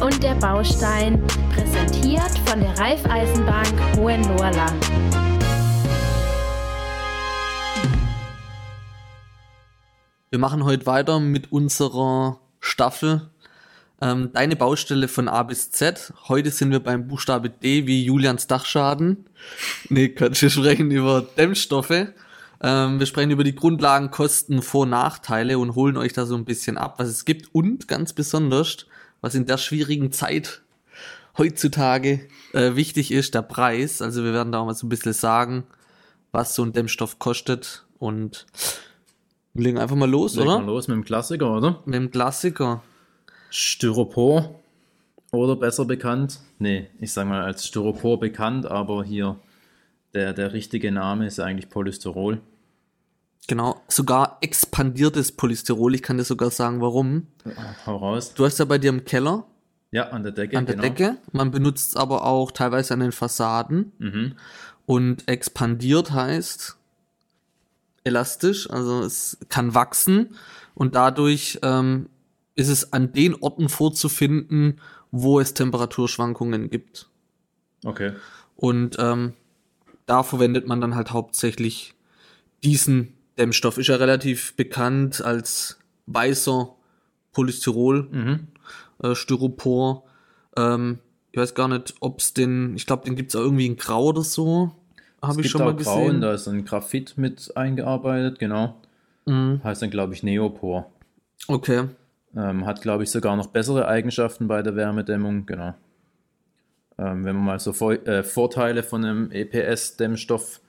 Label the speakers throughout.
Speaker 1: Und der Baustein, präsentiert von der Raiffeisenbank Hohenlohrland.
Speaker 2: Wir machen heute weiter mit unserer Staffel ähm, Deine Baustelle von A bis Z. Heute sind wir beim Buchstabe D wie Julians Dachschaden. Nee, Quatsch, wir sprechen über Dämmstoffe. Ähm, wir sprechen über die Grundlagen, Kosten, Vor- und Nachteile und holen euch da so ein bisschen ab, was es gibt und ganz besonders, was in der schwierigen Zeit heutzutage äh, wichtig ist, der Preis. Also wir werden da auch mal so ein bisschen sagen, was so ein Dämmstoff kostet und wir legen einfach mal los,
Speaker 3: Legen
Speaker 2: oder?
Speaker 3: wir los mit dem Klassiker, oder?
Speaker 2: Mit dem Klassiker.
Speaker 3: Styropor. Oder besser bekannt. Nee, ich sag mal als Styropor bekannt, aber hier der, der richtige Name ist eigentlich Polystyrol.
Speaker 2: Genau, sogar expandiertes Polystyrol. Ich kann dir sogar sagen, warum.
Speaker 3: Hau raus.
Speaker 2: Du hast ja bei dir im Keller
Speaker 3: Ja, an der Decke.
Speaker 2: an der
Speaker 3: genau.
Speaker 2: Decke. Man benutzt es aber auch teilweise an den Fassaden.
Speaker 3: Mhm.
Speaker 2: Und expandiert heißt elastisch, also es kann wachsen und dadurch ähm, ist es an den Orten vorzufinden, wo es Temperaturschwankungen gibt.
Speaker 3: Okay.
Speaker 2: Und ähm, da verwendet man dann halt hauptsächlich diesen Dämmstoff. Ist ja relativ bekannt als weißer Polystyrol,
Speaker 3: Mhm.
Speaker 2: äh, Styropor. Ähm, ich weiß gar nicht, ob es den, ich glaube, den gibt es auch irgendwie in Grau oder so. Habe ich
Speaker 3: Gibt
Speaker 2: schon mal
Speaker 3: auch Grauen,
Speaker 2: gesehen.
Speaker 3: da ist ein Graphit mit eingearbeitet, genau.
Speaker 2: Mhm.
Speaker 3: Heißt dann, glaube ich, Neopor.
Speaker 2: Okay.
Speaker 3: Ähm, hat, glaube ich, sogar noch bessere Eigenschaften bei der Wärmedämmung, genau. Ähm, wenn man mal so Vor äh, Vorteile von einem EPS-Dämmstoff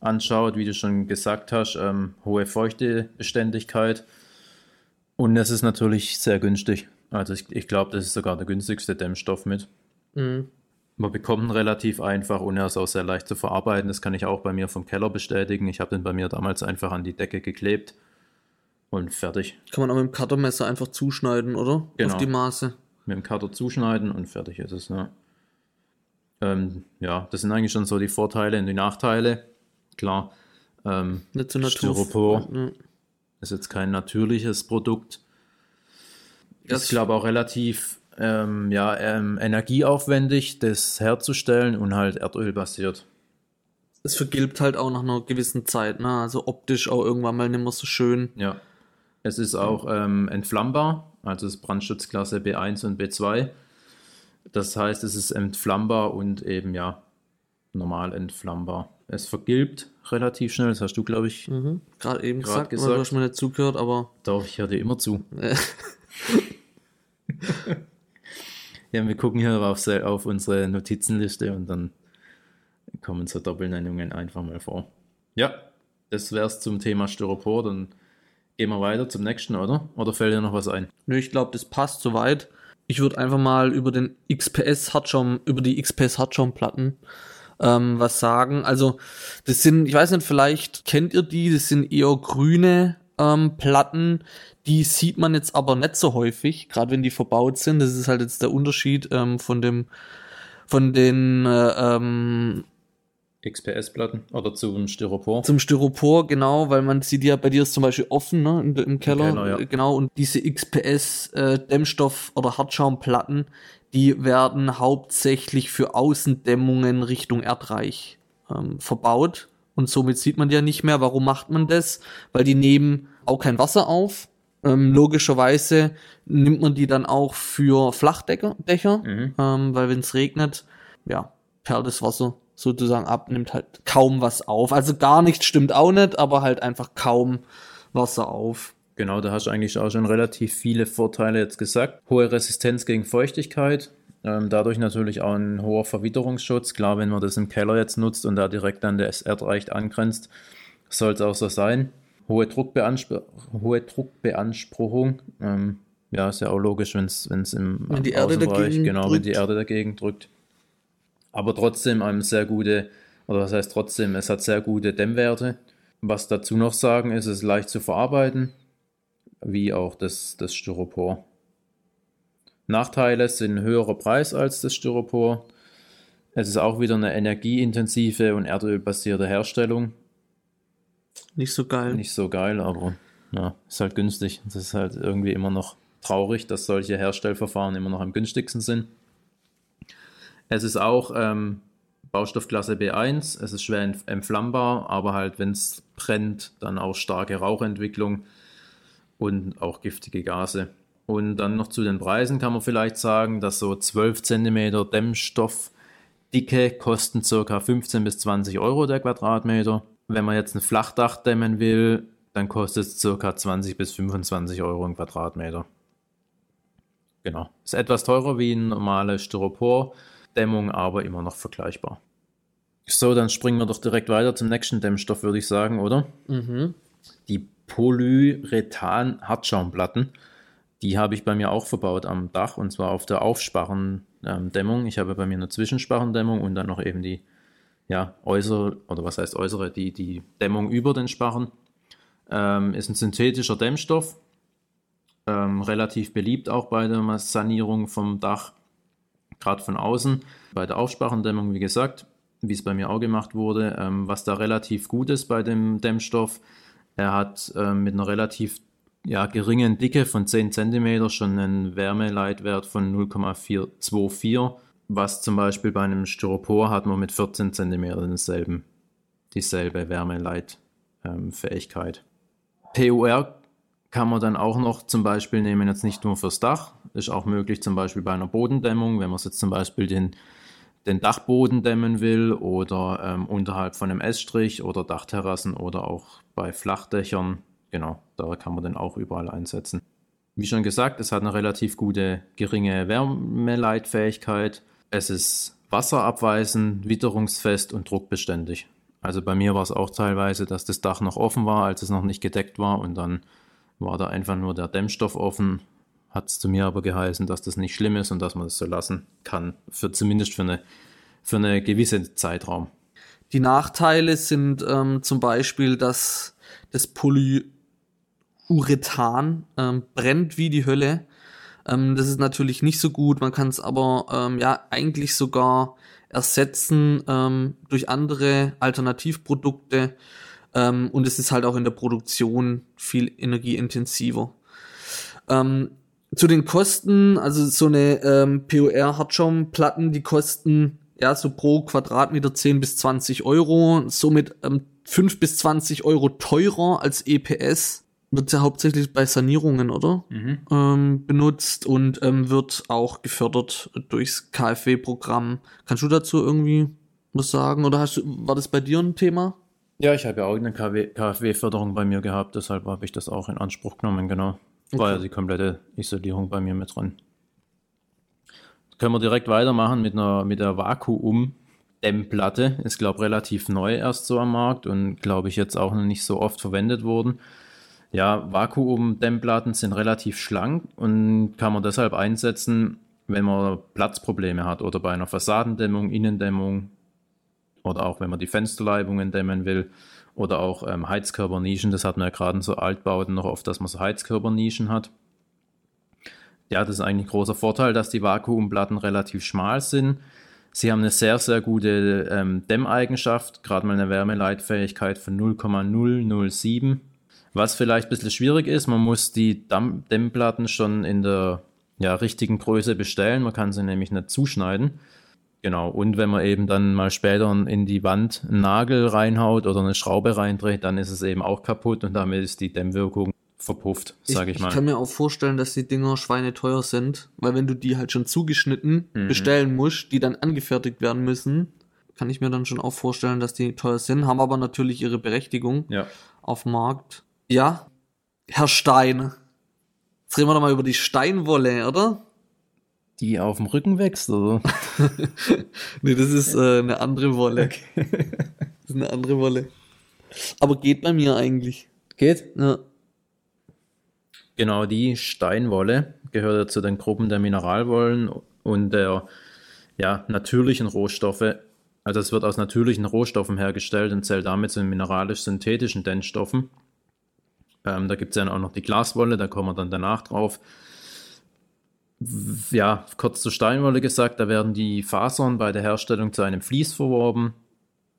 Speaker 3: anschaut, wie du schon gesagt hast, ähm, hohe Feuchtebeständigkeit. Und es ist natürlich sehr günstig. Also ich, ich glaube, das ist sogar der günstigste Dämmstoff mit.
Speaker 2: Mhm.
Speaker 3: Man bekommt ihn relativ einfach und er ist auch sehr leicht zu verarbeiten. Das kann ich auch bei mir vom Keller bestätigen. Ich habe den bei mir damals einfach an die Decke geklebt und fertig.
Speaker 2: Kann man auch mit dem Cuttermesser einfach zuschneiden, oder?
Speaker 3: Genau.
Speaker 2: Auf die Maße.
Speaker 3: mit dem Cutter zuschneiden und fertig ist es. Ne? Ähm, ja, das sind eigentlich schon so die Vorteile und die Nachteile. Klar, ähm,
Speaker 2: Nicht so.
Speaker 3: Styropor.
Speaker 2: Ja.
Speaker 3: ist jetzt kein natürliches Produkt.
Speaker 2: Das-
Speaker 3: ist, glaube ich, auch relativ ähm, ja, ähm, energieaufwendig, das herzustellen und halt erdölbasiert.
Speaker 2: Es vergilbt halt auch nach einer gewissen Zeit, ne? Also optisch auch irgendwann mal nicht mehr so schön.
Speaker 3: Ja. Es ist auch ähm, entflammbar, also es ist Brandschutzklasse B1 und B2. Das heißt, es ist entflammbar und eben ja normal entflammbar. Es vergilbt relativ schnell, das hast du, glaube ich,
Speaker 2: Mhm. Gerade eben
Speaker 3: Grad
Speaker 2: gesagt,
Speaker 3: gesagt.
Speaker 2: du hast mir nicht zugehört, aber
Speaker 3: doch, ich höre dir immer zu. Ja, wir gucken hier auf, auf unsere Notizenliste und dann kommen so Doppelnennungen einfach mal vor. Ja, das wär's zum Thema Styropor. Dann gehen wir weiter zum nächsten, oder? Oder fällt dir noch was ein?
Speaker 2: nö, ich glaube, das passt soweit. Ich würde einfach mal über den XPS Hartschaum, über die XPS Hartschaumplatten ähm, was sagen. Also, das sind, ich weiß nicht, vielleicht kennt ihr die, das sind eher grüne ähm, Platten, die sieht man jetzt aber nicht so häufig, gerade wenn die verbaut sind. Das ist halt jetzt der Unterschied ähm, von dem, von den äh, ähm,
Speaker 3: XPS-Platten oder zum Styropor?
Speaker 2: Zum Styropor, genau, weil man sieht ja, bei dir ist zum Beispiel offen, ne, in, im Keller,
Speaker 3: Keller, ja.
Speaker 2: äh, genau, und diese XPS äh, oder Hartschaumplatten, die werden hauptsächlich für Außendämmungen Richtung Erdreich ähm, verbaut und somit sieht man die ja nicht mehr. Warum macht man das? Weil die nehmen auch kein Wasser auf. Ähm, logischerweise nimmt man die dann auch für Flachdächer, Dächer,
Speaker 3: Mhm.
Speaker 2: ähm, weil wenn es regnet, ja, perlt das Wasser sozusagen ab, nimmt halt kaum was auf. Also gar nichts stimmt auch nicht, aber halt einfach kaum Wasser auf.
Speaker 3: Genau, da hast du eigentlich auch schon relativ viele Vorteile jetzt gesagt. Hohe Resistenz gegen Feuchtigkeit, ähm, dadurch natürlich auch ein hoher Verwitterungsschutz. Klar, wenn man das im Keller jetzt nutzt und da direkt an das Erdreich angrenzt, soll es auch so sein. Hohe, Druckbeanspr hohe Druckbeanspruchung, ähm, ja, ist ja auch logisch, wenn es im
Speaker 2: Wenn die Erde dagegen
Speaker 3: genau, wenn die
Speaker 2: drückt.
Speaker 3: Erde dagegen drückt. Aber trotzdem eine sehr gute, oder was heißt trotzdem, es hat sehr gute Dämmwerte. Was dazu noch sagen ist, es ist leicht zu verarbeiten, wie auch das, das Styropor. Nachteile sind höherer Preis als das Styropor. Es ist auch wieder eine energieintensive und erdölbasierte Herstellung.
Speaker 2: Nicht so geil.
Speaker 3: Nicht so geil, aber ja, ist halt günstig. Das ist halt irgendwie immer noch traurig, dass solche Herstellverfahren immer noch am günstigsten sind. Es ist auch ähm, Baustoffklasse B1, es ist schwer entflammbar, aber halt, wenn es brennt, dann auch starke Rauchentwicklung und auch giftige Gase. Und dann noch zu den Preisen kann man vielleicht sagen, dass so 12 cm Dämmstoffdicke kosten ca. 15 bis 20 Euro der Quadratmeter. Wenn man jetzt ein Flachdach dämmen will, dann kostet es ca. 20 bis 25 Euro im Quadratmeter. Genau. Ist etwas teurer wie eine normale Styropor-Dämmung, aber immer noch vergleichbar. So, dann springen wir doch direkt weiter zum nächsten Dämmstoff, würde ich sagen, oder?
Speaker 2: Mhm.
Speaker 3: Die Polyrethan-Hartschaumplatten. Die habe ich bei mir auch verbaut am Dach und zwar auf der Aufsparrendämmung. Ich habe bei mir eine Zwischensparrendämmung und dann noch eben die ja, äußere, oder was heißt äußere, die, die Dämmung über den Sparren. Ähm, ist ein synthetischer Dämmstoff, ähm, relativ beliebt auch bei der Sanierung vom Dach, gerade von außen. Bei der Aufsparrendämmung, wie gesagt, wie es bei mir auch gemacht wurde, ähm, was da relativ gut ist bei dem Dämmstoff, er hat ähm, mit einer relativ ja, geringen Dicke von 10 cm schon einen Wärmeleitwert von 0,424, was zum Beispiel bei einem Styropor hat man mit 14 cm dieselbe Wärmeleitfähigkeit. PUR kann man dann auch noch zum Beispiel nehmen, jetzt nicht nur fürs Dach, ist auch möglich zum Beispiel bei einer Bodendämmung, wenn man jetzt zum Beispiel den, den Dachboden dämmen will oder ähm, unterhalb von einem Estrich oder Dachterrassen oder auch bei Flachdächern genau, da kann man den auch überall einsetzen. Wie schon gesagt, es hat eine relativ gute geringe Wärmeleitfähigkeit. Es ist wasserabweisend, witterungsfest und druckbeständig. Also bei mir war es auch teilweise, dass das Dach noch offen war, als es noch nicht gedeckt war und dann war da einfach nur der Dämmstoff offen. Hat es zu mir aber geheißen, dass das nicht schlimm ist und dass man das so lassen kann, für, zumindest für eine, für eine gewisse Zeitraum.
Speaker 2: Die Nachteile sind ähm, zum Beispiel, dass das Poly Urethan, ähm, brennt wie die Hölle. Ähm, das ist natürlich nicht so gut, man kann es aber ähm, ja eigentlich sogar ersetzen ähm, durch andere Alternativprodukte ähm, und es ist halt auch in der Produktion viel energieintensiver. Ähm, zu den Kosten, also so eine ähm, POR-Hartschaumplatten, die kosten ja so pro Quadratmeter 10 bis 20 Euro, somit ähm, 5 bis 20 Euro teurer als EPS wird ja hauptsächlich bei Sanierungen, oder? Mhm. Ähm, benutzt und ähm, wird auch gefördert durchs KfW-Programm. Kannst du dazu irgendwie was sagen? Oder hast du, war das bei dir ein Thema?
Speaker 3: Ja, ich habe ja auch eine KfW-Förderung bei mir gehabt, deshalb habe ich das auch in Anspruch genommen, genau. Okay. War ja die komplette Isolierung bei mir mit drin. Können wir direkt weitermachen mit einer mit der Vakuum. Dämmplatte ist, glaube ich, relativ neu erst so am Markt und glaube ich jetzt auch noch nicht so oft verwendet worden. Ja, Vakuum-Dämmplatten sind relativ schlank und kann man deshalb einsetzen, wenn man Platzprobleme hat oder bei einer Fassadendämmung, Innendämmung oder auch wenn man die Fensterleibungen dämmen will oder auch ähm, Heizkörpernischen. Das hat man ja gerade in so Altbauten noch oft, dass man so Heizkörpernischen hat. Ja, das ist eigentlich ein großer Vorteil, dass die Vakuumplatten relativ schmal sind. Sie haben eine sehr, sehr gute ähm, Dämmeigenschaft, gerade mal eine Wärmeleitfähigkeit von 0,007 was vielleicht ein bisschen schwierig ist, man muss die Dämmplatten schon in der ja, richtigen Größe bestellen. Man kann sie nämlich nicht zuschneiden. Genau. Und wenn man eben dann mal später in die Wand einen Nagel reinhaut oder eine Schraube reindreht, dann ist es eben auch kaputt und damit ist die Dämmwirkung verpufft, sage ich, ich, mal.
Speaker 2: Ich kann mir auch vorstellen, dass die Dinger schweineteuer sind, weil wenn du die halt schon zugeschnitten mhm. bestellen musst, die dann angefertigt werden müssen, kann ich mir dann schon auch vorstellen, dass die teuer sind, haben aber natürlich ihre Berechtigung
Speaker 3: ja.
Speaker 2: auf dem Markt. Ja, Herr Stein. Jetzt reden wir doch mal über die Steinwolle, oder?
Speaker 3: Die auf dem Rücken wächst, oder?
Speaker 2: nee, das ist äh, eine andere Wolle. Okay. das ist eine andere Wolle. Aber geht bei mir eigentlich.
Speaker 3: Geht?
Speaker 2: Ja.
Speaker 3: Genau, die Steinwolle gehört ja zu den Gruppen der Mineralwollen und der ja, natürlichen Rohstoffe. Also es wird aus natürlichen Rohstoffen hergestellt und zählt damit zu den mineralisch-synthetischen Dämmstoffen. Ähm, da gibt es ja auch noch die Glaswolle, da kommen wir dann danach drauf. Ja, kurz zur Steinwolle gesagt, da werden die Fasern bei der Herstellung zu einem Vlies verworben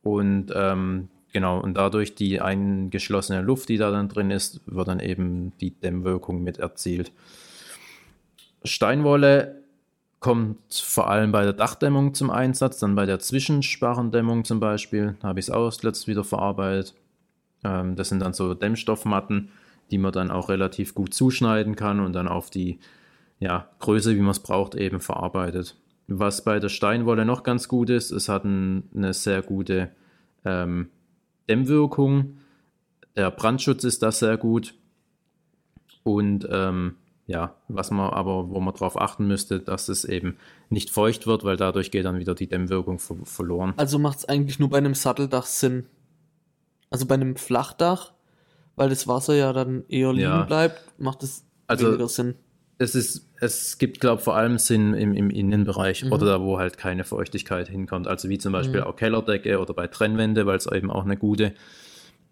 Speaker 3: und ähm, genau, und dadurch die eingeschlossene Luft, die da dann drin ist, wird dann eben die Dämmwirkung mit erzielt. Steinwolle kommt vor allem bei der Dachdämmung zum Einsatz, dann bei der Zwischensparrendämmung zum Beispiel, habe ich es auch zuletzt wieder verarbeitet. Ähm, das sind dann so Dämmstoffmatten, die man dann auch relativ gut zuschneiden kann und dann auf die ja, Größe, wie man es braucht, eben verarbeitet. Was bei der Steinwolle noch ganz gut ist, es hat ein, eine sehr gute ähm, Dämmwirkung. Der Brandschutz ist da sehr gut. Und ähm, ja, was man aber, wo man darauf achten müsste, dass es eben nicht feucht wird, weil dadurch geht dann wieder die Dämmwirkung ver verloren.
Speaker 2: Also macht es eigentlich nur bei einem Satteldach Sinn. Also bei einem Flachdach, weil das Wasser ja dann eher liegen
Speaker 3: Ja.
Speaker 2: bleibt, macht es
Speaker 3: Also-
Speaker 2: weniger Sinn.
Speaker 3: Es ist, es gibt, glaube ich, vor allem Sinn im, im Innenbereich
Speaker 2: Mhm.
Speaker 3: oder da, wo halt keine Feuchtigkeit hinkommt. Also wie zum Beispiel
Speaker 2: Mhm.
Speaker 3: auch Kellerdecke oder bei Trennwände, weil es eben auch eine gute,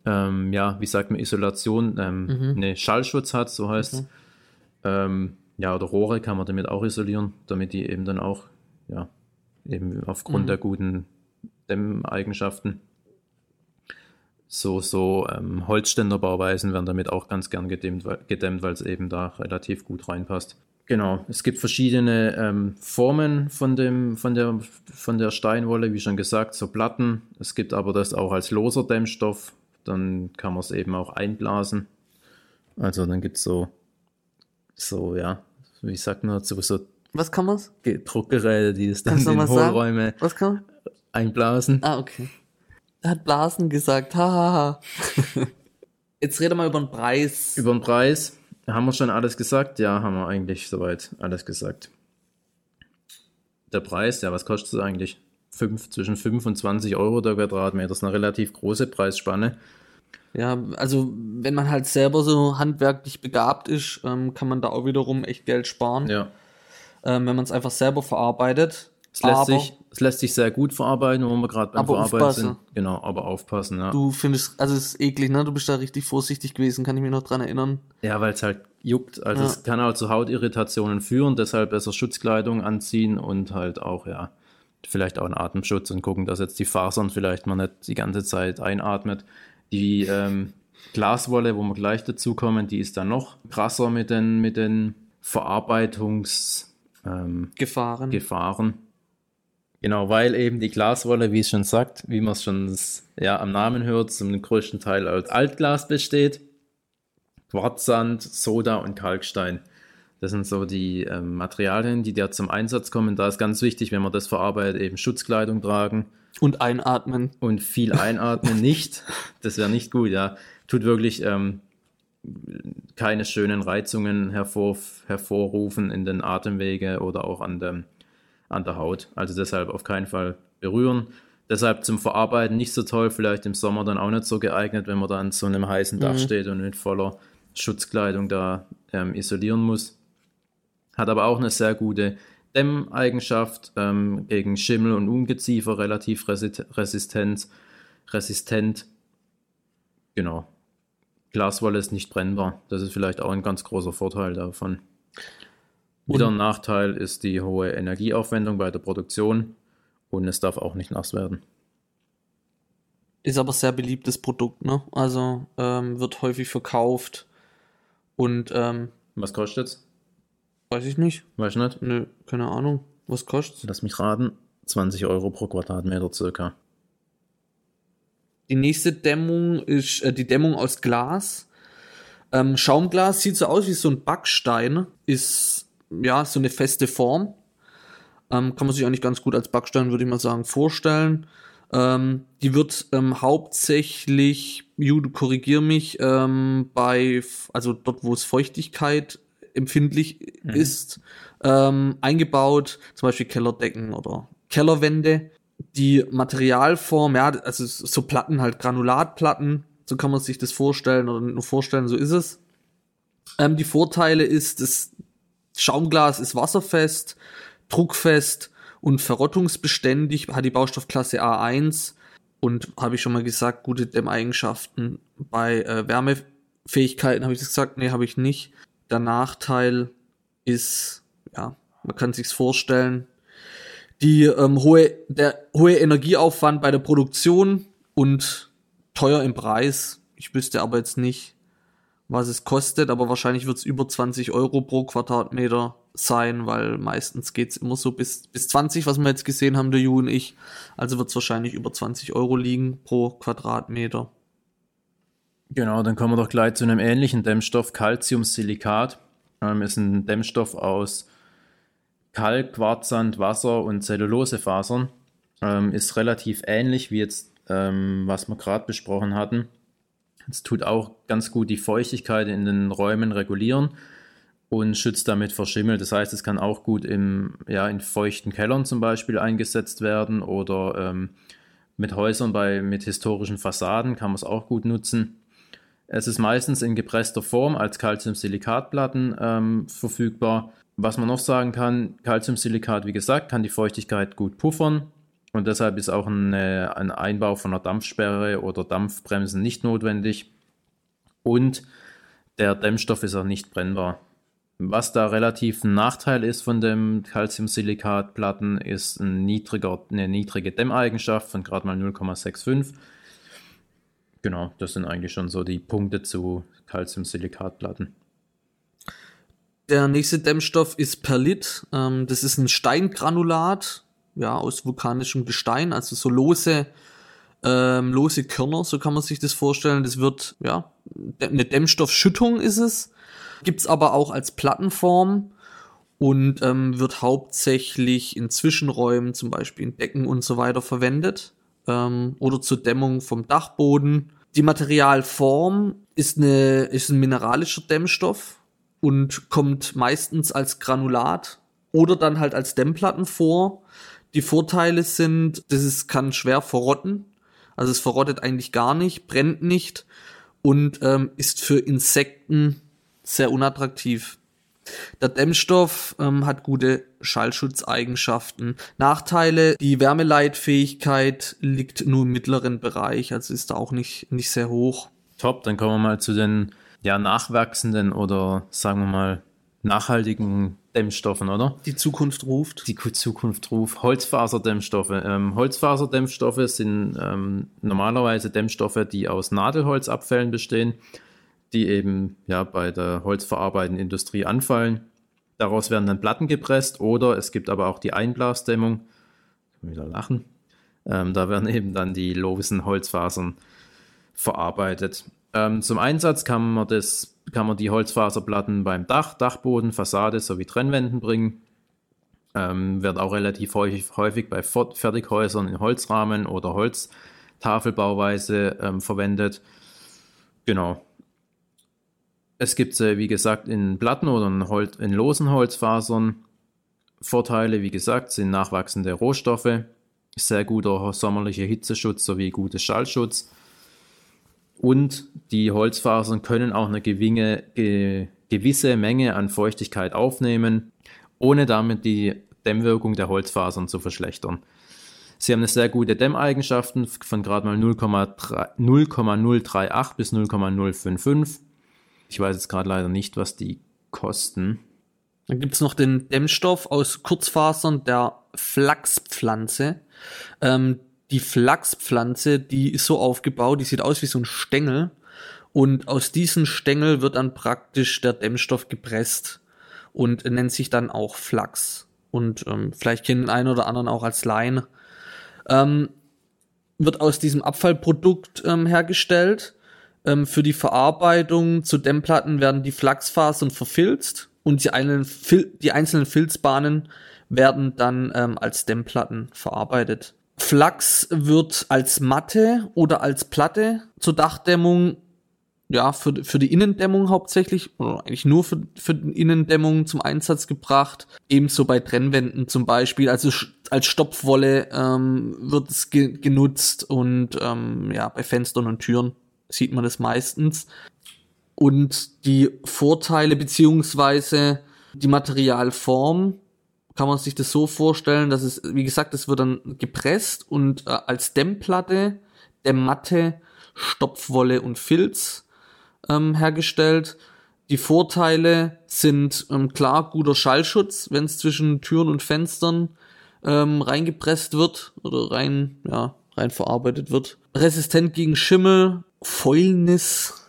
Speaker 3: ähm, ja, wie sagt man, Isolation, ähm,
Speaker 2: Mhm.
Speaker 3: eine Schallschutz hat, so heißt es.
Speaker 2: Mhm.
Speaker 3: Ähm, ja, oder Rohre kann man damit auch isolieren, damit die eben dann auch, ja, eben aufgrund
Speaker 2: Mhm.
Speaker 3: der guten Dämmeigenschaften. So, so ähm, Holzständerbauweisen werden damit auch ganz gern gedämmt, weil- gedämmt, weil es eben da relativ gut reinpasst. Genau, es gibt verschiedene ähm, Formen von, dem, von, der, von der Steinwolle, wie schon gesagt, so Platten. Es gibt aber das auch als loser Dämmstoff. Dann kann man es eben auch einblasen. Also dann gibt es so, so, ja, wie sagt man dazu, so
Speaker 2: Was kann man's?
Speaker 3: Ge- Druckgeräte, die es dann
Speaker 2: Kannst
Speaker 3: in
Speaker 2: sagen?
Speaker 3: Hohlräume
Speaker 2: Was kann man?
Speaker 3: einblasen.
Speaker 2: Ah, okay. Er hat Blasen gesagt, hahaha. Jetzt rede mal über den Preis.
Speaker 3: Über den Preis haben wir schon alles gesagt? Ja, haben wir eigentlich soweit alles gesagt. Der Preis, ja, was kostet es eigentlich? Fünf, zwischen 5 und 20 Euro der Quadratmeter. Das ist eine relativ große Preisspanne.
Speaker 2: Ja, also wenn man halt selber so handwerklich begabt ist, ähm, kann man da auch wiederum echt Geld sparen,
Speaker 3: Ja.
Speaker 2: ähm, wenn man es einfach selber verarbeitet.
Speaker 3: Es lässt,
Speaker 2: Aber
Speaker 3: sich, es lässt sich sehr gut verarbeiten, wo wir gerade beim
Speaker 2: Aber
Speaker 3: Verarbeiten
Speaker 2: aufpassen.
Speaker 3: sind. Genau, aber aufpassen, ja.
Speaker 2: du findest, also es ist eklig, ne? Du bist da richtig vorsichtig gewesen, kann ich mich noch dran erinnern.
Speaker 3: Ja, weil es halt juckt. Also
Speaker 2: Ja.
Speaker 3: es kann halt zu Hautirritationen führen, deshalb besser Schutzkleidung anziehen und halt auch, ja, vielleicht auch einen Atemschutz und gucken, dass jetzt die Fasern vielleicht mal nicht die ganze Zeit einatmet. Die ähm, Glaswolle, wo wir gleich dazu kommen, die ist dann noch krasser mit den, mit den Verarbeitungs- ähm,
Speaker 2: Gefahren.
Speaker 3: Gefahren. Genau, weil eben die Glaswolle, wie es schon sagt, wie man es schon ja, am Namen hört, zum größten Teil aus Altglas besteht. Quarzsand, Soda und Kalkstein. Das sind so die ähm, Materialien, die da zum Einsatz kommen. Da ist ganz wichtig, wenn man das verarbeitet, eben Schutzkleidung tragen
Speaker 2: Und einatmen.
Speaker 3: und viel einatmen nicht. Das wäre nicht gut, ja. Tut wirklich ähm, keine schönen Reizungen hervor, hervorrufen in den Atemwege oder auch an, dem, an der Haut. Also deshalb auf keinen Fall berühren. Deshalb zum Verarbeiten nicht so toll, vielleicht im Sommer dann auch nicht so geeignet, wenn man da an so einem heißen Dach
Speaker 2: Mhm.
Speaker 3: steht und mit voller Schutzkleidung da ähm, isolieren muss. Hat aber auch eine sehr gute Dämmeigenschaft ähm, gegen Schimmel und Ungeziefer, relativ resi- resistent. resistent. Genau. Glaswolle ist nicht brennbar. Das ist vielleicht auch ein ganz großer Vorteil davon. Wieder ein Nachteil ist die hohe Energieaufwendung bei der Produktion und es darf auch nicht nass werden.
Speaker 2: Ist aber sehr beliebtes Produkt, ne? Also ähm, wird häufig verkauft. Und ähm,
Speaker 3: Was kostet's?
Speaker 2: weiß ich nicht.
Speaker 3: Weiß ich nicht.
Speaker 2: Nö, keine Ahnung. Was kostet's?
Speaker 3: Lass mich raten. 20 Euro pro Quadratmeter circa.
Speaker 2: Die nächste Dämmung ist äh, die Dämmung aus Glas. Ähm, Schaumglas sieht so aus wie so ein Backstein. Ist ja so eine feste Form. Ähm, kann man sich eigentlich ganz gut als Backstein, würde ich mal sagen, vorstellen. Ähm, die wird ähm, hauptsächlich, Jude, korrigier mich, ähm, bei, also dort, wo es Feuchtigkeit empfindlich
Speaker 3: Mhm.
Speaker 2: ist, ähm, eingebaut, zum Beispiel Kellerdecken oder Kellerwände. Die Materialform, ja, also so Platten, halt Granulatplatten, so kann man sich das vorstellen oder nicht nur vorstellen, so ist es. Ähm, die Vorteile ist, das Schaumglas ist wasserfest, druckfest und verrottungsbeständig, hat die Baustoffklasse A1 und habe ich schon mal gesagt, gute Dämmeigenschaften. Bei äh, Wärmefähigkeiten habe ich das gesagt, nee, habe ich nicht. Der Nachteil ist, ja, man kann sich's vorstellen, die ähm, hohe, der hohe Energieaufwand bei der Produktion und teuer im Preis. Ich wüsste aber jetzt nicht, was es kostet, aber wahrscheinlich wird es über 20 Euro pro Quadratmeter sein, weil meistens geht's immer so bis, bis 20, was wir jetzt gesehen haben, der Ju und ich. Also wird es wahrscheinlich über 20 Euro liegen pro Quadratmeter.
Speaker 3: Genau, dann kommen wir doch gleich zu einem ähnlichen Dämmstoff, Calciumsilikat. Ähm, ist ein Dämmstoff aus Kalk, Quarzsand, Wasser und Zellulosefasern. Ähm, ist relativ ähnlich wie jetzt, ähm, was wir gerade besprochen hatten. Es tut auch ganz gut die Feuchtigkeit in den Räumen regulieren und schützt damit vor Schimmel. Das heißt, es kann auch gut im, ja, in feuchten Kellern zum Beispiel eingesetzt werden oder ähm, mit Häusern bei, mit historischen Fassaden kann man es auch gut nutzen. Es ist meistens in gepresster Form als Calciumsilikatplatten ähm, verfügbar. Was man noch sagen kann, Calciumsilikat, wie gesagt, kann die Feuchtigkeit gut puffern und deshalb ist auch eine, ein Einbau von einer Dampfsperre oder Dampfbremsen nicht notwendig. Und der Dämmstoff ist auch nicht brennbar. Was da relativ ein Nachteil ist von dem Calciumsilikatplatten, ist ein niedriger, eine niedrige Dämmeigenschaft von gerade mal 0,65 genau, das sind eigentlich schon so die Punkte zu Calciumsilikatplatten.
Speaker 2: Der nächste Dämmstoff ist Perlit. Ähm, das ist ein Steingranulat, ja, aus vulkanischem Gestein, also so lose, ähm, lose Körner, so kann man sich das vorstellen. Das wird, ja, eine Dämmstoffschüttung ist es. Gibt's aber auch als Plattenform und ähm, wird hauptsächlich in Zwischenräumen, zum Beispiel in Decken und so weiter verwendet ähm, oder zur Dämmung vom Dachboden. Die Materialform ist, eine, ist ein mineralischer Dämmstoff und kommt meistens als Granulat oder dann halt als Dämmplatten vor. Die Vorteile sind, das ist, kann schwer verrotten. Also es verrottet eigentlich gar nicht, brennt nicht und ähm, ist für Insekten sehr unattraktiv. Der Dämmstoff ähm, hat gute Schallschutzeigenschaften. Nachteile, die Wärmeleitfähigkeit liegt nur im mittleren Bereich, also ist da auch nicht, nicht sehr hoch.
Speaker 3: Top, dann kommen wir mal zu den ja, nachwachsenden oder sagen wir mal nachhaltigen Dämmstoffen, oder?
Speaker 2: Die Zukunft ruft.
Speaker 3: Die Zukunft ruft. Holzfaserdämmstoffe. Ähm, Holzfaserdämmstoffe sind ähm, normalerweise Dämmstoffe, die aus Nadelholzabfällen bestehen die eben ja bei der holzverarbeitenden Industrie anfallen. Daraus werden dann Platten gepresst oder es gibt aber auch die Einblasdämmung. Wieder lachen. Ähm, da werden eben dann die losen Holzfasern verarbeitet. Ähm, zum Einsatz kann man, das, kann man die Holzfaserplatten beim Dach, Dachboden, Fassade sowie Trennwänden bringen. Ähm, wird auch relativ häufig, häufig bei Fertighäusern in Holzrahmen oder Holztafelbauweise ähm, verwendet. Genau. Es gibt sie, wie gesagt, in Platten oder in, Holz, in losen Holzfasern. Vorteile, wie gesagt, sind nachwachsende Rohstoffe, sehr guter sommerlicher Hitzeschutz sowie guter Schallschutz. Und die Holzfasern können auch eine gewinge, ge, gewisse Menge an Feuchtigkeit aufnehmen, ohne damit die Dämmwirkung der Holzfasern zu verschlechtern. Sie haben eine sehr gute Dämmeigenschaften von gerade mal 0,038 bis 0,055 ich weiß jetzt gerade leider nicht, was die kosten.
Speaker 2: Dann gibt es noch den Dämmstoff aus Kurzfasern der Flachspflanze. Ähm, die Flachspflanze, die ist so aufgebaut, die sieht aus wie so ein Stängel. Und aus diesem Stängel wird dann praktisch der Dämmstoff gepresst und nennt sich dann auch Flachs. Und ähm, vielleicht kennen den einen oder anderen auch als Line. Ähm, wird aus diesem Abfallprodukt ähm, hergestellt ähm, für die Verarbeitung zu Dämmplatten werden die Flachsfasern verfilzt und die, einen die einzelnen Filzbahnen werden dann ähm, als Dämmplatten verarbeitet. Flachs wird als Matte oder als Platte zur Dachdämmung, ja, für, für die Innendämmung hauptsächlich, oder eigentlich nur für, für die Innendämmung zum Einsatz gebracht. Ebenso bei Trennwänden zum Beispiel, also als Stopfwolle ähm, wird es ge genutzt und ähm, ja, bei Fenstern und Türen sieht man das meistens. Und die Vorteile beziehungsweise die Materialform kann man sich das so vorstellen, dass es, wie gesagt, es wird dann gepresst und äh, als Dämmplatte, Dämmmatte, Stopfwolle und Filz ähm, hergestellt. Die Vorteile sind ähm, klar guter Schallschutz, wenn es zwischen Türen und Fenstern ähm, reingepresst wird oder rein, ja, rein verarbeitet wird. Resistent gegen Schimmel, Fäulnis,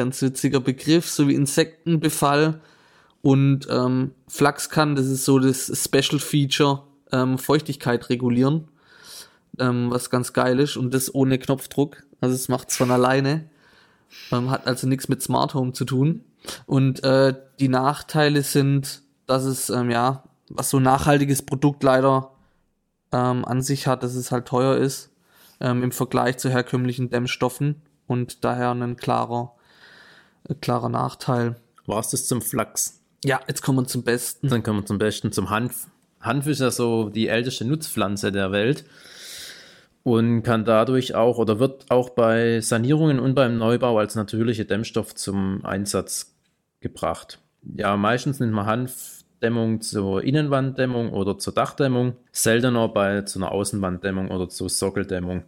Speaker 2: Ganz witziger Begriff, sowie Insektenbefall. Und ähm, Flachskan, das ist so das Special Feature, ähm, Feuchtigkeit regulieren, ähm, was ganz geil ist und das ohne Knopfdruck. Also es macht es von alleine, ähm, hat also nichts mit Smart Home zu tun. Und äh, die Nachteile sind, dass es ähm, ja was so ein nachhaltiges Produkt leider ähm, an sich hat, dass es halt teuer ist ähm, im Vergleich zu herkömmlichen Dämmstoffen und daher ein klarer, äh, klarer Nachteil.
Speaker 3: War es das zum Flachs?
Speaker 2: Ja, jetzt kommen wir zum Besten.
Speaker 3: Dann kommen wir zum Besten zum Hanf. Hanf ist ja so die älteste Nutzpflanze der Welt und kann dadurch auch oder wird auch bei Sanierungen und beim Neubau als natürliche Dämmstoff zum Einsatz gebracht. Ja, meistens nimmt man Hanfdämmung zur Innenwanddämmung oder zur Dachdämmung, seltener bei zu einer Außenwanddämmung oder zur Sockeldämmung.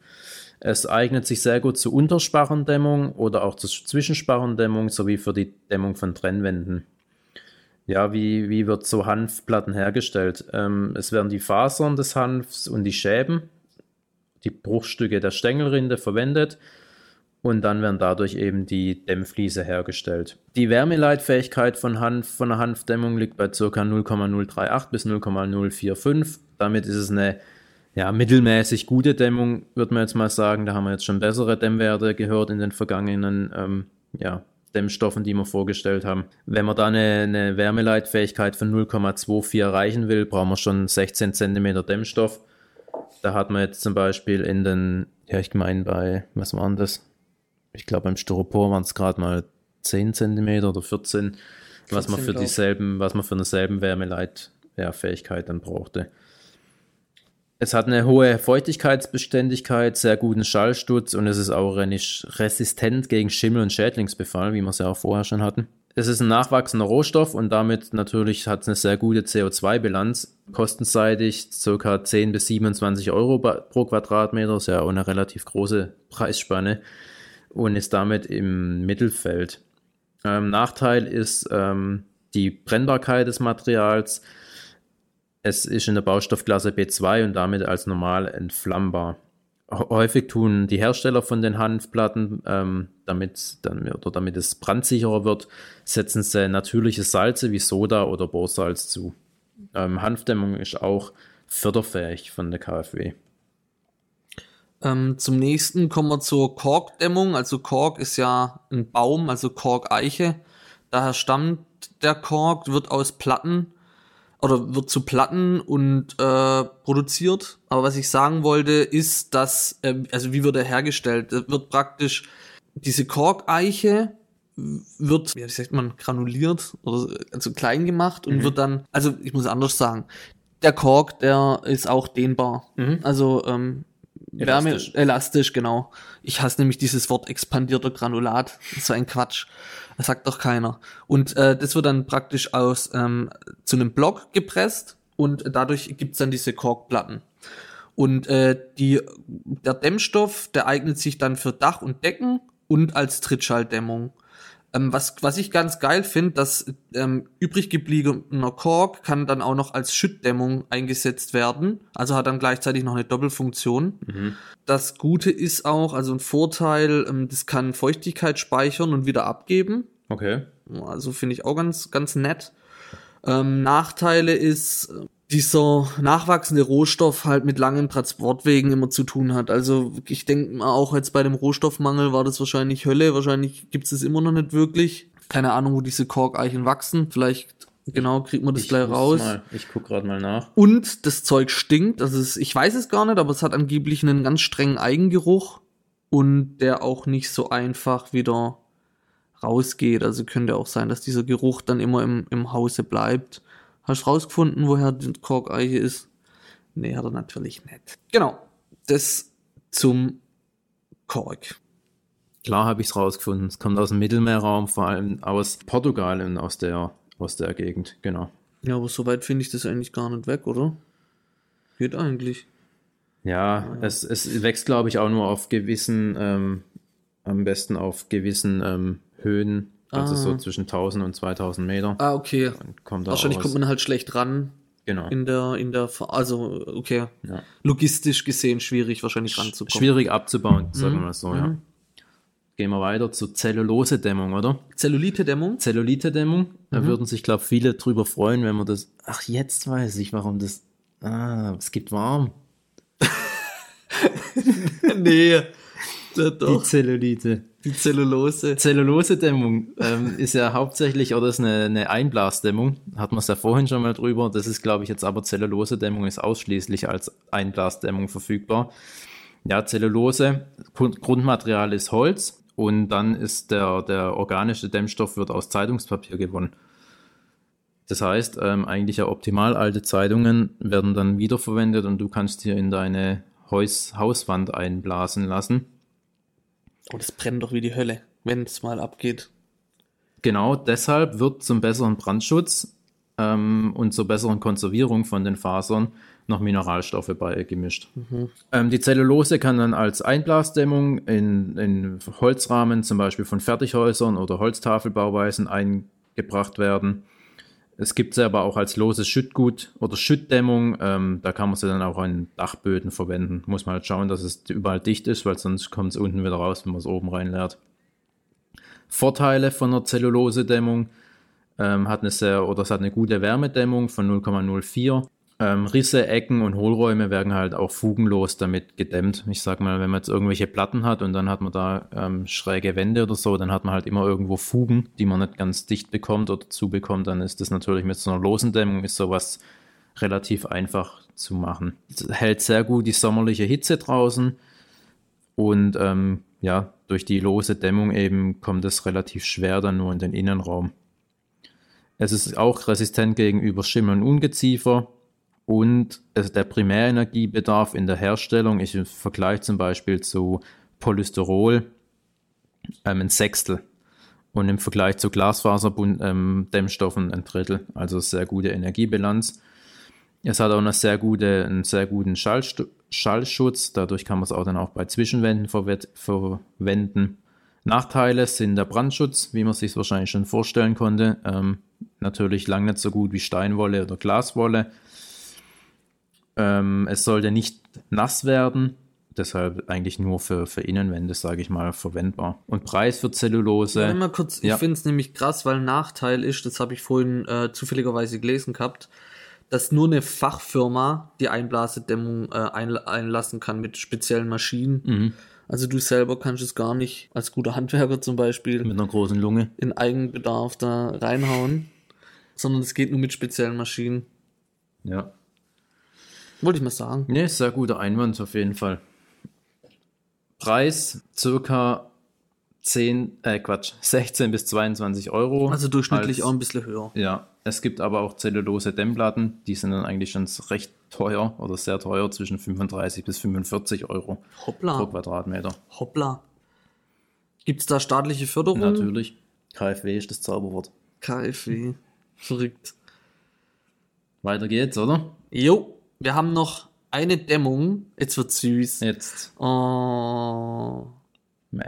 Speaker 3: Es eignet sich sehr gut zur Untersparrendämmung oder auch zur Zwischensparrendämmung sowie für die Dämmung von Trennwänden. Ja, wie, wie wird so Hanfplatten hergestellt? Ähm, es werden die Fasern des Hanfs und die Schäben, die Bruchstücke der Stängelrinde verwendet und dann werden dadurch eben die Dämmfliese hergestellt. Die Wärmeleitfähigkeit von Hanf, von einer Hanfdämmung liegt bei ca. 0,038 bis 0,045. Damit ist es eine ja, mittelmäßig gute Dämmung, würde man jetzt mal sagen. Da haben wir jetzt schon bessere Dämmwerte gehört in den vergangenen ähm, ja, Dämmstoffen, die wir vorgestellt haben. Wenn man da eine, eine Wärmeleitfähigkeit von 0,24 erreichen will, brauchen wir schon 16 cm Dämmstoff. Da hat man jetzt zum Beispiel in den, ja, ich meine bei, was war das? Ich glaube beim Styropor waren es gerade mal 10 cm oder 14, 14 was man für dieselben, was man für eine selben Wärmeleitfähigkeit dann brauchte. Es hat eine hohe Feuchtigkeitsbeständigkeit, sehr guten Schallsturz und es ist auch resistent gegen Schimmel- und Schädlingsbefall, wie wir es ja auch vorher schon hatten. Es ist ein nachwachsender Rohstoff und damit natürlich hat es eine sehr gute CO2-Bilanz. Kostenseitig ca. 10 bis 27 Euro pro Quadratmeter, ist ja auch eine relativ große Preisspanne und ist damit im Mittelfeld. Ähm, Nachteil ist ähm, die Brennbarkeit des Materials es ist in der Baustoffklasse B2 und damit als normal entflammbar. Häufig tun die Hersteller von den Hanfplatten, ähm, damit, dann, oder damit es brandsicherer wird, setzen sie natürliche Salze wie Soda oder Borsalz zu. Ähm, Hanfdämmung ist auch förderfähig von der KfW.
Speaker 2: Ähm, zum nächsten kommen wir zur Korkdämmung. Also Kork ist ja ein Baum, also Korkeiche. Daher stammt der Kork, wird aus Platten oder wird zu Platten und äh, produziert. Aber was ich sagen wollte, ist, dass, äh, also wie wird er hergestellt? Das wird praktisch diese Korkeiche wird, wie sagt man, granuliert oder also klein gemacht und mhm. wird dann, also ich muss anders sagen, der Kork, der ist auch dehnbar. Mhm. Also ähm, elastisch. Wärme, elastisch, genau. Ich hasse nämlich dieses Wort expandierter Granulat. So ein Quatsch. Das sagt doch keiner. Und äh, das wird dann praktisch aus ähm, zu einem Block gepresst und dadurch gibt's dann diese Korkplatten. Und äh, die, der Dämmstoff, der eignet sich dann für Dach und Decken und als Trittschalldämmung. Ähm, was, was ich ganz geil finde, dass ähm, übrig gebliebener Kork kann dann auch noch als Schüttdämmung eingesetzt werden. Also hat dann gleichzeitig noch eine Doppelfunktion. Mhm. Das Gute ist auch, also ein Vorteil, ähm, das kann Feuchtigkeit speichern und wieder abgeben.
Speaker 3: Okay.
Speaker 2: Also finde ich auch ganz, ganz nett. Ähm, Nachteile ist, dieser nachwachsende Rohstoff halt mit langen Transportwegen immer zu tun hat. Also ich denke mal auch jetzt bei dem Rohstoffmangel war das wahrscheinlich Hölle. Wahrscheinlich gibt es es immer noch nicht wirklich. Keine Ahnung, wo diese Korkeichen wachsen. Vielleicht genau kriegt man das
Speaker 3: ich
Speaker 2: gleich raus.
Speaker 3: Mal, ich guck gerade mal nach.
Speaker 2: Und das Zeug stinkt. Also es, ich weiß es gar nicht, aber es hat angeblich einen ganz strengen Eigengeruch und der auch nicht so einfach wieder rausgeht. Also könnte auch sein, dass dieser Geruch dann immer im, im Hause bleibt. Hast du rausgefunden, woher die Korkeiche ist? Nee, hat er natürlich nicht. Genau. Das zum Kork.
Speaker 3: Klar habe ich es rausgefunden. Es kommt aus dem Mittelmeerraum, vor allem aus Portugal und aus der, aus der Gegend, genau.
Speaker 2: Ja, aber soweit finde ich das eigentlich gar nicht weg, oder? Geht eigentlich.
Speaker 3: Ja, ja. Es, es wächst, glaube ich, auch nur auf gewissen, ähm, am besten auf gewissen ähm, Höhen also ah. so zwischen 1000 und 2000 Meter.
Speaker 2: Ah, okay.
Speaker 3: Kommt
Speaker 2: Wahrscheinlich kommt man halt schlecht ran.
Speaker 3: Genau.
Speaker 2: In der, in der, also, okay. Ja. Logistisch gesehen schwierig wahrscheinlich ranzukommen.
Speaker 3: Schwierig abzubauen, sagen wir mal so, mhm. ja. gehen wir weiter zur Zellulose-Dämmung, oder?
Speaker 2: Zellulite-Dämmung?
Speaker 3: Zellulite-Dämmung. Da würden sich, glaube ich, viele drüber freuen, wenn man das. Ach, jetzt weiß ich, warum das. Ah, es gibt warm.
Speaker 2: nee.
Speaker 3: Die. Zellulite.
Speaker 2: Die Zellulose.
Speaker 3: Zellulose-Dämmung ähm, ist ja hauptsächlich, oder ist eine, eine Einblasdämmung, hat man es ja vorhin schon mal drüber, das ist glaube ich jetzt aber Zellulose-Dämmung ist ausschließlich als Einblasdämmung verfügbar. Ja, Zellulose, Grund- Grundmaterial ist Holz und dann ist der, der organische Dämmstoff wird aus Zeitungspapier gewonnen. Das heißt, ähm, eigentlich ja optimal alte Zeitungen werden dann wiederverwendet und du kannst hier in deine Haus, Hauswand einblasen lassen.
Speaker 2: Oh, das brennt doch wie die Hölle, wenn es mal abgeht.
Speaker 3: Genau deshalb wird zum besseren Brandschutz ähm, und zur besseren Konservierung von den Fasern noch Mineralstoffe beigemischt. Ähm, die Zellulose kann dann als Einblasdämmung in, in Holzrahmen, zum Beispiel von Fertighäusern oder Holztafelbauweisen, eingebracht werden. Es gibt sie aber auch als loses Schüttgut oder Schüttdämmung. Ähm, da kann man sie dann auch an Dachböden verwenden. Muss man halt schauen, dass es überall dicht ist, weil sonst kommt es unten wieder raus, wenn man es oben reinleert. Vorteile von einer Zellulose-Dämmung ähm, hat eine sehr oder es hat eine gute Wärmedämmung von 0,04. Ähm, Risse, Ecken und Hohlräume werden halt auch fugenlos damit gedämmt. Ich sag mal, wenn man jetzt irgendwelche Platten hat und dann hat man da ähm, schräge Wände oder so, dann hat man halt immer irgendwo Fugen, die man nicht ganz dicht bekommt oder zubekommt. Dann ist das natürlich mit so einer losen Dämmung ist sowas relativ einfach zu machen. Es hält sehr gut die sommerliche Hitze draußen und ähm, ja, durch die lose Dämmung eben kommt es relativ schwer dann nur in den Innenraum. Es ist auch resistent gegenüber Schimmel und Ungeziefer und es, der Primärenergiebedarf in der Herstellung ist im Vergleich zum Beispiel zu Polystyrol ähm, ein Sechstel und im Vergleich zu Glasfaserdämmstoffen ähm, ein Drittel, also sehr gute Energiebilanz. Es hat auch eine sehr gute, einen sehr guten Schallstu Schallschutz, dadurch kann man es auch dann auch bei Zwischenwänden verwenden. Nachteile sind der Brandschutz, wie man sich wahrscheinlich schon vorstellen konnte. Ähm, natürlich lang nicht so gut wie Steinwolle oder Glaswolle. Ähm, es sollte nicht nass werden, deshalb eigentlich nur für, für Innenwände, sage ich mal, verwendbar. Und Preis für Zellulose.
Speaker 2: Einmal kurz,
Speaker 3: Ja.
Speaker 2: ich finde es nämlich krass, weil ein Nachteil ist, das habe ich vorhin äh, zufälligerweise gelesen gehabt, dass nur eine Fachfirma die Einblasedämmung äh, ein, einlassen kann mit speziellen Maschinen.
Speaker 3: Mhm.
Speaker 2: Also du selber kannst es gar nicht, als guter Handwerker zum Beispiel,
Speaker 3: mit einer großen Lunge.
Speaker 2: in Eigenbedarf da reinhauen, sondern es geht nur mit speziellen Maschinen.
Speaker 3: Ja.
Speaker 2: Wollte ich mal sagen.
Speaker 3: Ne, sehr guter Einwand auf jeden Fall. Preis circa 10, äh Quatsch, 16 bis 22 Euro.
Speaker 2: Also durchschnittlich
Speaker 3: Als-
Speaker 2: auch ein bisschen höher.
Speaker 3: Ja, es gibt aber auch zellulose Dämmplatten, die sind dann eigentlich schon recht teuer oder sehr teuer, zwischen 35 bis 45 Euro pro
Speaker 2: Hoppla,
Speaker 3: Quadratmeter.
Speaker 2: hoppla. Gibt's da staatliche Förderung?
Speaker 3: Natürlich. KfW ist das Zauberwort.
Speaker 2: KfW. Verrückt.
Speaker 3: Weiter geht's, oder?
Speaker 2: Jo, wir haben noch eine Dämmung. Jetzt wird süß.
Speaker 3: Jetzt.
Speaker 2: Oh.
Speaker 3: Mäh.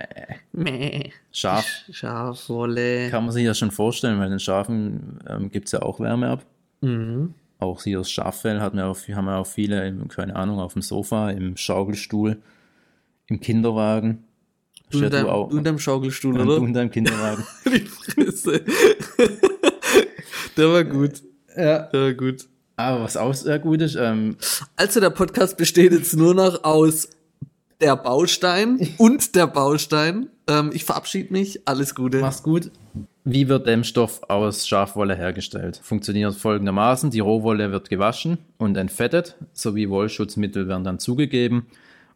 Speaker 2: Meh.
Speaker 3: Schaf.
Speaker 2: Schafwolle.
Speaker 3: Kann man sich ja schon vorstellen, weil den Schafen ähm, gibt es ja auch Wärme ab.
Speaker 2: Mhm.
Speaker 3: Auch hier das Schaffell hat man auch, haben wir auch viele, keine Ahnung, auf dem Sofa, im Schaukelstuhl, im Kinderwagen.
Speaker 2: Du, in deinem,
Speaker 3: auch,
Speaker 2: du in deinem Schaukelstuhl, oder?
Speaker 3: du in deinem Kinderwagen.
Speaker 2: Die Fresse. Der war gut.
Speaker 3: ja.
Speaker 2: Der war gut.
Speaker 3: Aber was auch sehr gut ist, ähm,
Speaker 2: Also der Podcast besteht jetzt nur noch aus der Baustein und der Baustein. Ähm, ich verabschiede mich. Alles Gute.
Speaker 3: Mach's gut. Wie wird Dämmstoff aus Schafwolle hergestellt? Funktioniert folgendermaßen: Die Rohwolle wird gewaschen und entfettet, sowie Wollschutzmittel werden dann zugegeben,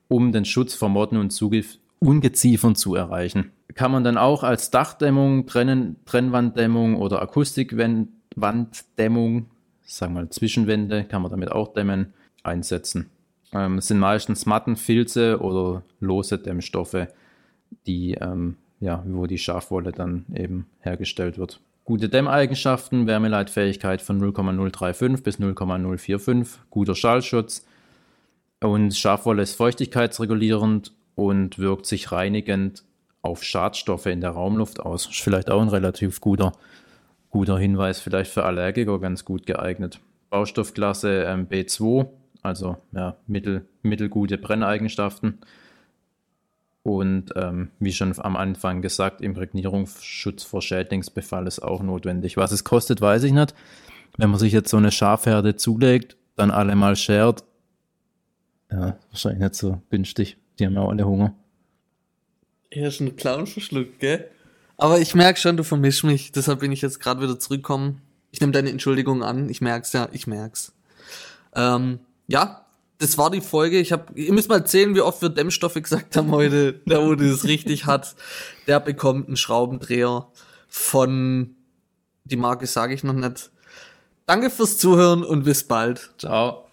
Speaker 3: um den Schutz vor Motten und Zuge Ungeziefern zu erreichen. Kann man dann auch als Dachdämmung, Trennen, Trennwanddämmung oder Akustikwanddämmung, sagen wir mal Zwischenwände, kann man damit auch dämmen, einsetzen. Ähm, es sind meistens Matten, Filze oder lose Dämmstoffe, die, ähm, ja, wo die Schafwolle dann eben hergestellt wird. Gute Dämmeigenschaften, Wärmeleitfähigkeit von 0,035 bis 0,045, guter Schallschutz und Schafwolle ist feuchtigkeitsregulierend und wirkt sich reinigend auf Schadstoffe in der Raumluft aus. Ist vielleicht auch ein relativ guter, guter Hinweis, vielleicht für Allergiker ganz gut geeignet. Baustoffklasse ähm, B2, also ja, mittel, mittelgute Brenneigenschaften. Und ähm, wie schon am Anfang gesagt, Imprägnierungsschutz vor Schädlingsbefall ist auch notwendig. Was es kostet, weiß ich nicht. Wenn man sich jetzt so eine Schafherde zulegt, dann alle mal schert, ja, wahrscheinlich nicht so günstig. Die haben ja auch alle Hunger.
Speaker 2: Er ist ein Clown verschluckt, gell? Aber ich merke schon, du vermischst mich. Deshalb bin ich jetzt gerade wieder zurückgekommen. Ich nehme deine Entschuldigung an. Ich merk's ja, ich merk's. Ähm, ja, das war die Folge. Ich hab, ihr müsst mal erzählen, wie oft wir Dämmstoffe gesagt haben heute. Der, wo das richtig hat, der bekommt einen Schraubendreher von, die Marke sage ich noch nicht. Danke fürs Zuhören und bis bald.
Speaker 3: Ciao.